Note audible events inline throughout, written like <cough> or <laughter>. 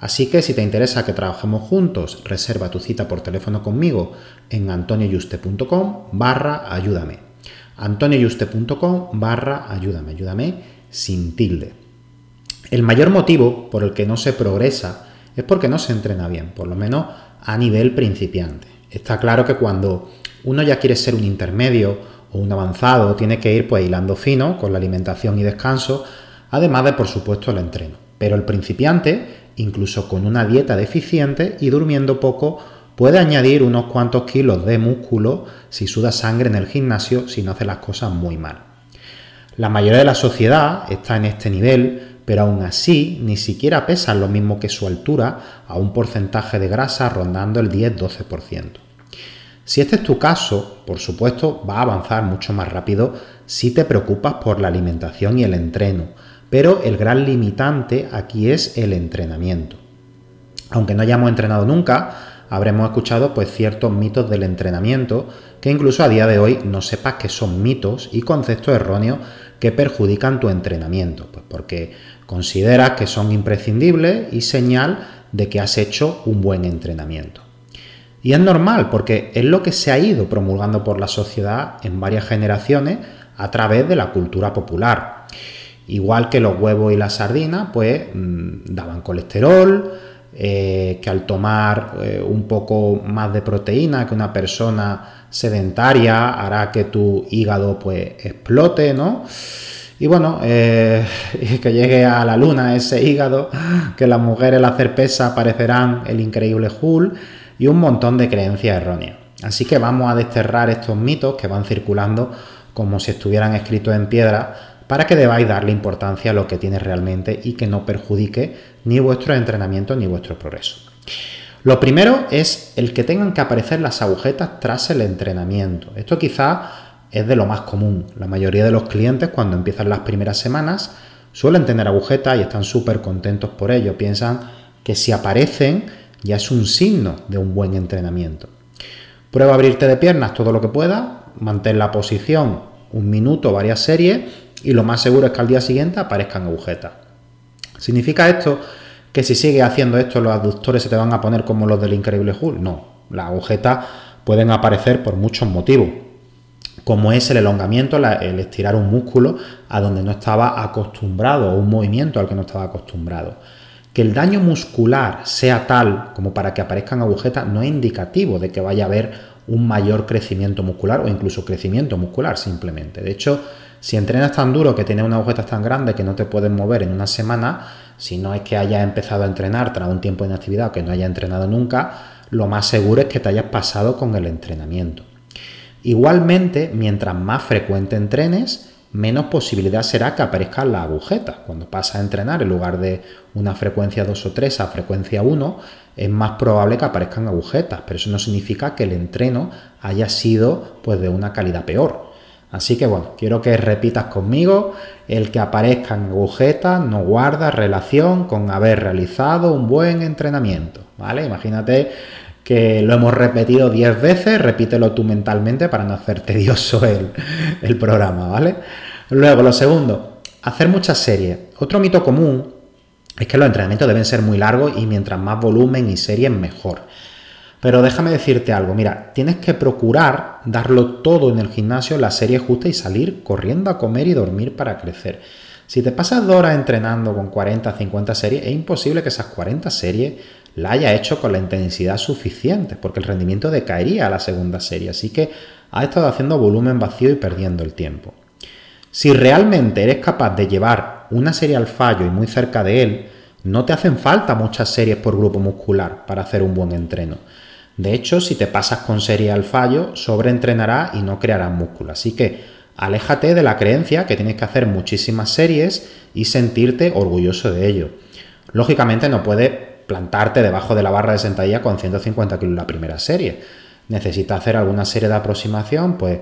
Así que si te interesa que trabajemos juntos, reserva tu cita por teléfono conmigo en antonioyuste.com barra ayúdame. antonioyuste.com barra ayúdame, ayúdame sin tilde. El mayor motivo por el que no se progresa es porque no se entrena bien, por lo menos a nivel principiante. Está claro que cuando uno ya quiere ser un intermedio o un avanzado, tiene que ir pues hilando fino con la alimentación y descanso, además de por supuesto el entreno. Pero el principiante incluso con una dieta deficiente y durmiendo poco, puede añadir unos cuantos kilos de músculo si suda sangre en el gimnasio si no hace las cosas muy mal. La mayoría de la sociedad está en este nivel, pero aún así ni siquiera pesan lo mismo que su altura a un porcentaje de grasa rondando el 10-12%. Si este es tu caso, por supuesto va a avanzar mucho más rápido si te preocupas por la alimentación y el entreno, pero el gran limitante aquí es el entrenamiento. Aunque no hayamos entrenado nunca, habremos escuchado pues ciertos mitos del entrenamiento que incluso a día de hoy no sepas que son mitos y conceptos erróneos que perjudican tu entrenamiento, pues porque consideras que son imprescindibles y señal de que has hecho un buen entrenamiento. Y es normal porque es lo que se ha ido promulgando por la sociedad en varias generaciones a través de la cultura popular. Igual que los huevos y la sardina, pues mm, daban colesterol, eh, que al tomar eh, un poco más de proteína que una persona sedentaria hará que tu hígado pues explote, ¿no? Y bueno, eh, <laughs> que llegue a la luna ese hígado, que las mujeres al hacer pesa parecerán el increíble Hulk y un montón de creencias erróneas. Así que vamos a desterrar estos mitos que van circulando como si estuvieran escritos en piedra para que debáis darle importancia a lo que tiene realmente y que no perjudique ni vuestro entrenamiento ni vuestro progreso. Lo primero es el que tengan que aparecer las agujetas tras el entrenamiento. Esto quizá es de lo más común. La mayoría de los clientes cuando empiezan las primeras semanas suelen tener agujetas y están súper contentos por ello. Piensan que si aparecen ya es un signo de un buen entrenamiento. Prueba a abrirte de piernas todo lo que pueda, mantén la posición un minuto, varias series y lo más seguro es que al día siguiente aparezcan agujetas. ¿Significa esto que si sigues haciendo esto los aductores se te van a poner como los del Increíble Hulk? No, las agujetas pueden aparecer por muchos motivos, como es el elongamiento, el estirar un músculo a donde no estaba acostumbrado o un movimiento al que no estaba acostumbrado. Que el daño muscular sea tal como para que aparezcan agujetas no es indicativo de que vaya a haber un mayor crecimiento muscular o incluso crecimiento muscular simplemente. De hecho, si entrenas tan duro que tienes unas agujetas tan grandes que no te puedes mover en una semana, si no es que hayas empezado a entrenar tras un tiempo de inactividad o que no hayas entrenado nunca, lo más seguro es que te hayas pasado con el entrenamiento. Igualmente, mientras más frecuente entrenes, menos posibilidad será que aparezcan las agujetas. Cuando pasas a entrenar en lugar de una frecuencia 2 o 3 a frecuencia 1, es más probable que aparezcan agujetas, pero eso no significa que el entreno haya sido pues de una calidad peor. Así que bueno, quiero que repitas conmigo, el que aparezcan agujetas no guarda relación con haber realizado un buen entrenamiento, ¿vale? Imagínate que lo hemos repetido 10 veces, repítelo tú mentalmente para no hacer tedioso el, el programa, ¿vale? Luego, lo segundo, hacer muchas series. Otro mito común es que los entrenamientos deben ser muy largos y mientras más volumen y series mejor. Pero déjame decirte algo, mira, tienes que procurar darlo todo en el gimnasio, la serie justa y salir corriendo a comer y dormir para crecer. Si te pasas dos horas entrenando con 40, 50 series, es imposible que esas 40 series la haya hecho con la intensidad suficiente, porque el rendimiento decaería a la segunda serie. Así que has estado haciendo volumen vacío y perdiendo el tiempo. Si realmente eres capaz de llevar una serie al fallo y muy cerca de él, no te hacen falta muchas series por grupo muscular para hacer un buen entreno. De hecho, si te pasas con serie al fallo, sobreentrenarás y no crearás músculo. Así que aléjate de la creencia que tienes que hacer muchísimas series y sentirte orgulloso de ello. Lógicamente no puedes plantarte debajo de la barra de sentadilla con 150 kilos la primera serie. Necesitas hacer alguna serie de aproximación, pues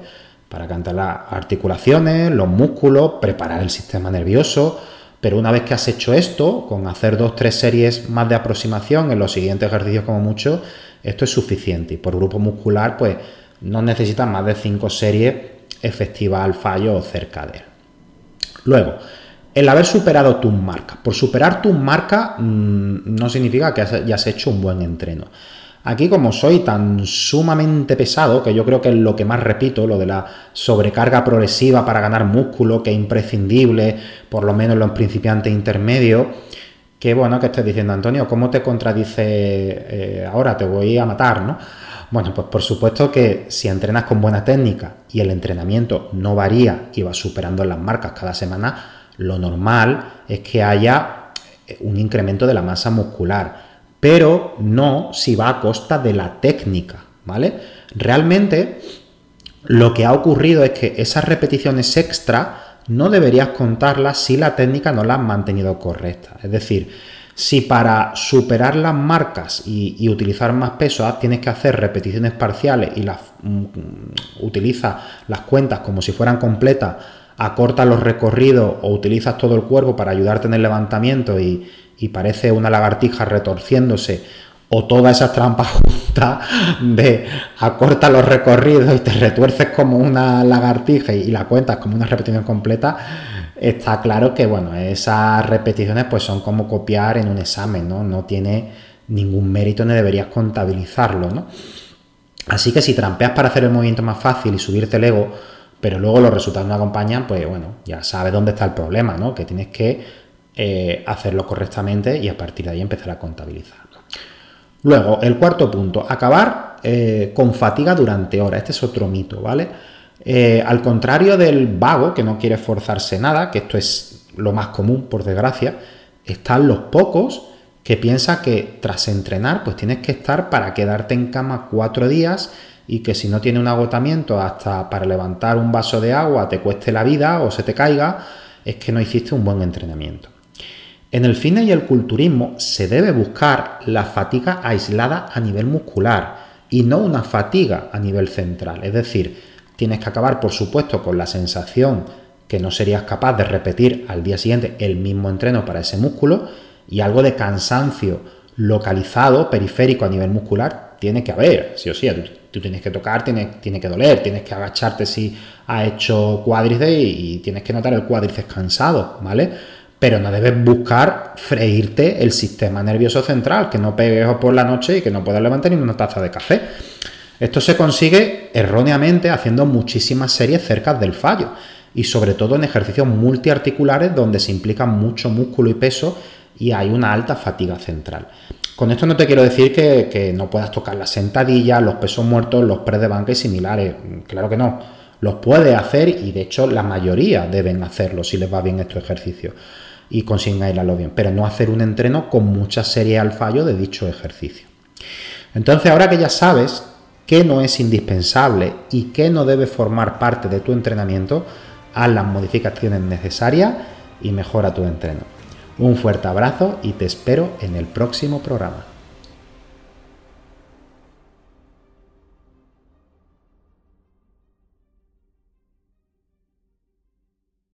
para cantar las articulaciones, los músculos, preparar el sistema nervioso. Pero una vez que has hecho esto, con hacer dos, tres series más de aproximación en los siguientes ejercicios como mucho, esto es suficiente y por grupo muscular pues no necesitas más de 5 series efectivas al fallo o cerca de él. Luego, el haber superado tus marcas. Por superar tus marcas mm, no significa que hayas hecho un buen entreno. Aquí como soy tan sumamente pesado, que yo creo que es lo que más repito, lo de la sobrecarga progresiva para ganar músculo, que es imprescindible, por lo menos en los principiantes intermedios, Qué bueno que estés diciendo, Antonio, ¿cómo te contradice eh, ahora? Te voy a matar, ¿no? Bueno, pues por supuesto que si entrenas con buena técnica y el entrenamiento no varía y vas superando las marcas cada semana, lo normal es que haya eh, un incremento de la masa muscular, pero no si va a costa de la técnica, ¿vale? Realmente lo que ha ocurrido es que esas repeticiones extra no deberías contarlas si la técnica no la has mantenido correcta. Es decir, si para superar las marcas y, utilizar más peso tienes que hacer repeticiones parciales y las mm, utilizas las cuentas como si fueran completas, acortas los recorridos o utilizas todo el cuerpo para ayudarte en el levantamiento y parece una lagartija retorciéndose o todas esas trampas juntas de acorta los recorridos y te retuerces como una lagartija y la cuentas como una repetición completa, está claro que bueno, esas repeticiones pues son como copiar en un examen, ¿no? No tiene ningún mérito ni deberías contabilizarlo, ¿no? Así que si trampeas para hacer el movimiento más fácil y subirte el ego, pero luego los resultados no acompañan, pues bueno, ya sabes dónde está el problema, ¿no? Que tienes que eh, hacerlo correctamente y a partir de ahí empezar a contabilizar. Luego, el cuarto punto, acabar eh, con fatiga durante horas. Este es otro mito, ¿vale? Eh, al contrario del vago que no quiere forzarse nada, que esto es lo más común, por desgracia, están los pocos que piensan que tras entrenar, pues tienes que estar para quedarte en cama cuatro días y que si no tiene un agotamiento hasta para levantar un vaso de agua te cueste la vida o se te caiga, es que no hiciste un buen entrenamiento. En el fitness y el culturismo se debe buscar la fatiga aislada a nivel muscular y no una fatiga a nivel central. Es decir, tienes que acabar, por supuesto, con la sensación que no serías capaz de repetir al día siguiente el mismo entreno para ese músculo y algo de cansancio localizado, periférico a nivel muscular, tiene que haber, sí o sí. Tú, tienes que tocar, tiene, tiene, que doler, tienes que agacharte si has hecho cuádriceps y, y tienes que notar el cuádriceps cansado, ¿vale? Pero no debes buscar freírte el sistema nervioso central, que no pegues por la noche y que no puedas levantar ni una taza de café. Esto se consigue erróneamente haciendo muchísimas series cerca del fallo y sobre todo en ejercicios multiarticulares donde se implica mucho músculo y peso y hay una alta fatiga central. Con esto no te quiero decir que, no puedas tocar las sentadillas, los pesos muertos, los press de banca y similares. Claro que no. Los puedes hacer y de hecho la mayoría deben hacerlo si les va bien estos ejercicios y consiguen aislarlo bien, pero no hacer un entreno con mucha serie al fallo de dicho ejercicio. Entonces, ahora que ya sabes qué no es indispensable y qué no debe formar parte de tu entrenamiento, haz las modificaciones necesarias y mejora tu entreno. Un fuerte abrazo y te espero en el próximo programa.